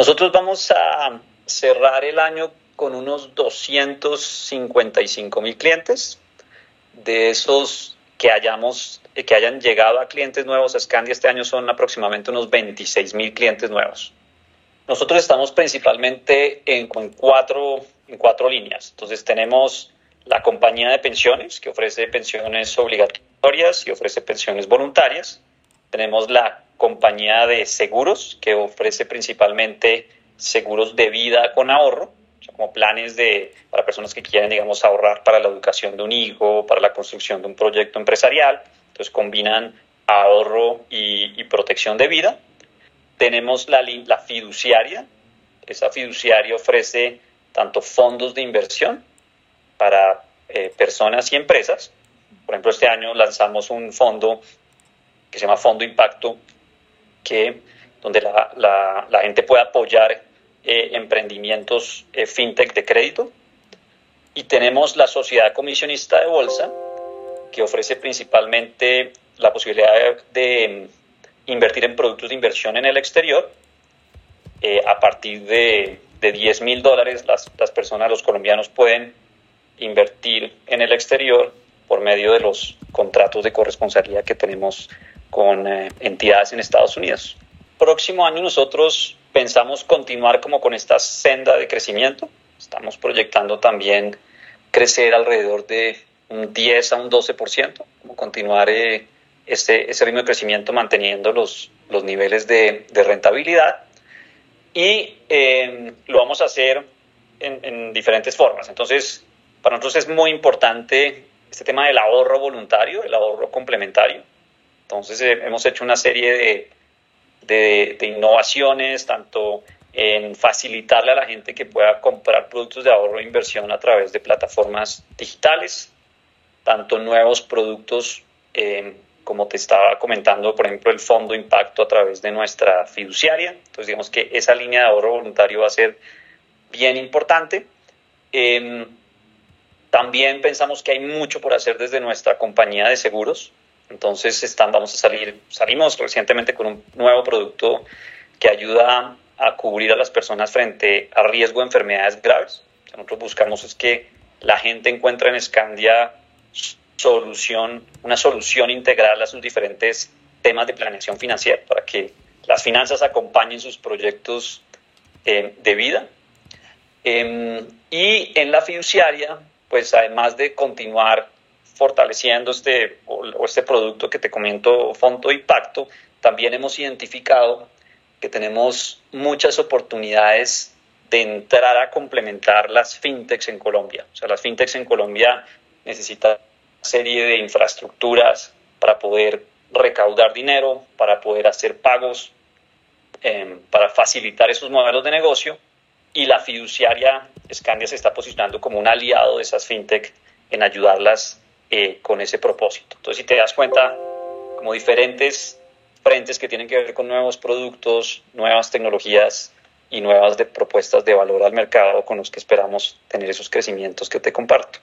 Nosotros vamos a cerrar el año con unos 255 mil clientes. De esos que, hayamos, que hayan llegado a clientes nuevos a Scandia este año son aproximadamente unos 26 mil clientes nuevos. Nosotros estamos principalmente en, cuatro, en cuatro líneas. Entonces tenemos la compañía de pensiones que ofrece pensiones obligatorias y ofrece pensiones voluntarias. Tenemos la compañía de seguros que ofrece principalmente seguros de vida con ahorro, como planes de, para personas que quieren, digamos, ahorrar para la educación de un hijo, para la construcción de un proyecto empresarial. Entonces combinan ahorro y, protección de vida. Tenemos la, la fiduciaria. Esa fiduciaria ofrece tanto fondos de inversión para eh, personas y empresas. Por ejemplo, este año lanzamos un fondo que se llama Fondo Impacto, que, donde la, la, gente puede apoyar eh, emprendimientos eh, fintech de crédito. Y tenemos la sociedad comisionista de bolsa, que ofrece principalmente la posibilidad de, mm, invertir en productos de inversión en el exterior. Eh, a partir de, de 10 mil dólares, las, las personas, los colombianos pueden invertir en el exterior por medio de los contratos de corresponsabilidad que tenemos con eh, entidades en Estados Unidos. Próximo año nosotros pensamos continuar como con esta senda de crecimiento. Estamos proyectando también crecer alrededor de un 10 a un 12%, como continuar eh, ese, ese, ritmo de crecimiento manteniendo los, los niveles de, de rentabilidad. Y eh, lo vamos a hacer en, en diferentes formas. Entonces, para nosotros es muy importante este tema del ahorro voluntario, el ahorro complementario. Entonces eh, hemos hecho una serie de, de, innovaciones, tanto en facilitarle a la gente que pueda comprar productos de ahorro e inversión a través de plataformas digitales, tanto nuevos productos, eh, como te estaba comentando, por ejemplo, el fondo impacto a través de nuestra fiduciaria. Entonces, digamos que esa línea de ahorro voluntario va a ser bien importante. Em, también pensamos que hay mucho por hacer desde nuestra compañía de seguros. Entonces están, vamos a salir, salimos recientemente con un nuevo producto que ayuda a cubrir a las personas frente a riesgo de enfermedades graves. Nosotros buscamos es que la gente encuentre en Scandia solución, una solución integral a sus diferentes temas de planeación financiera para que las finanzas acompañen sus proyectos eh, de vida. Em, y en la fiduciaria, pues además de continuar fortaleciendo este, o, este producto que te comento, Fondo Impacto, también hemos identificado que tenemos muchas oportunidades de entrar a complementar las fintechs en Colombia. O sea, las fintechs en Colombia necesitan una serie de infraestructuras para poder recaudar dinero, para poder hacer pagos, em, para facilitar esos modelos de negocio. Y la fiduciaria Scandia se está posicionando como un aliado de esas fintech en ayudarlas eh, con ese propósito. Entonces, si te das cuenta, como diferentes frentes que tienen que ver con nuevos productos, nuevas tecnologías y nuevas propuestas de valor al mercado con los que esperamos tener esos crecimientos que te comparto.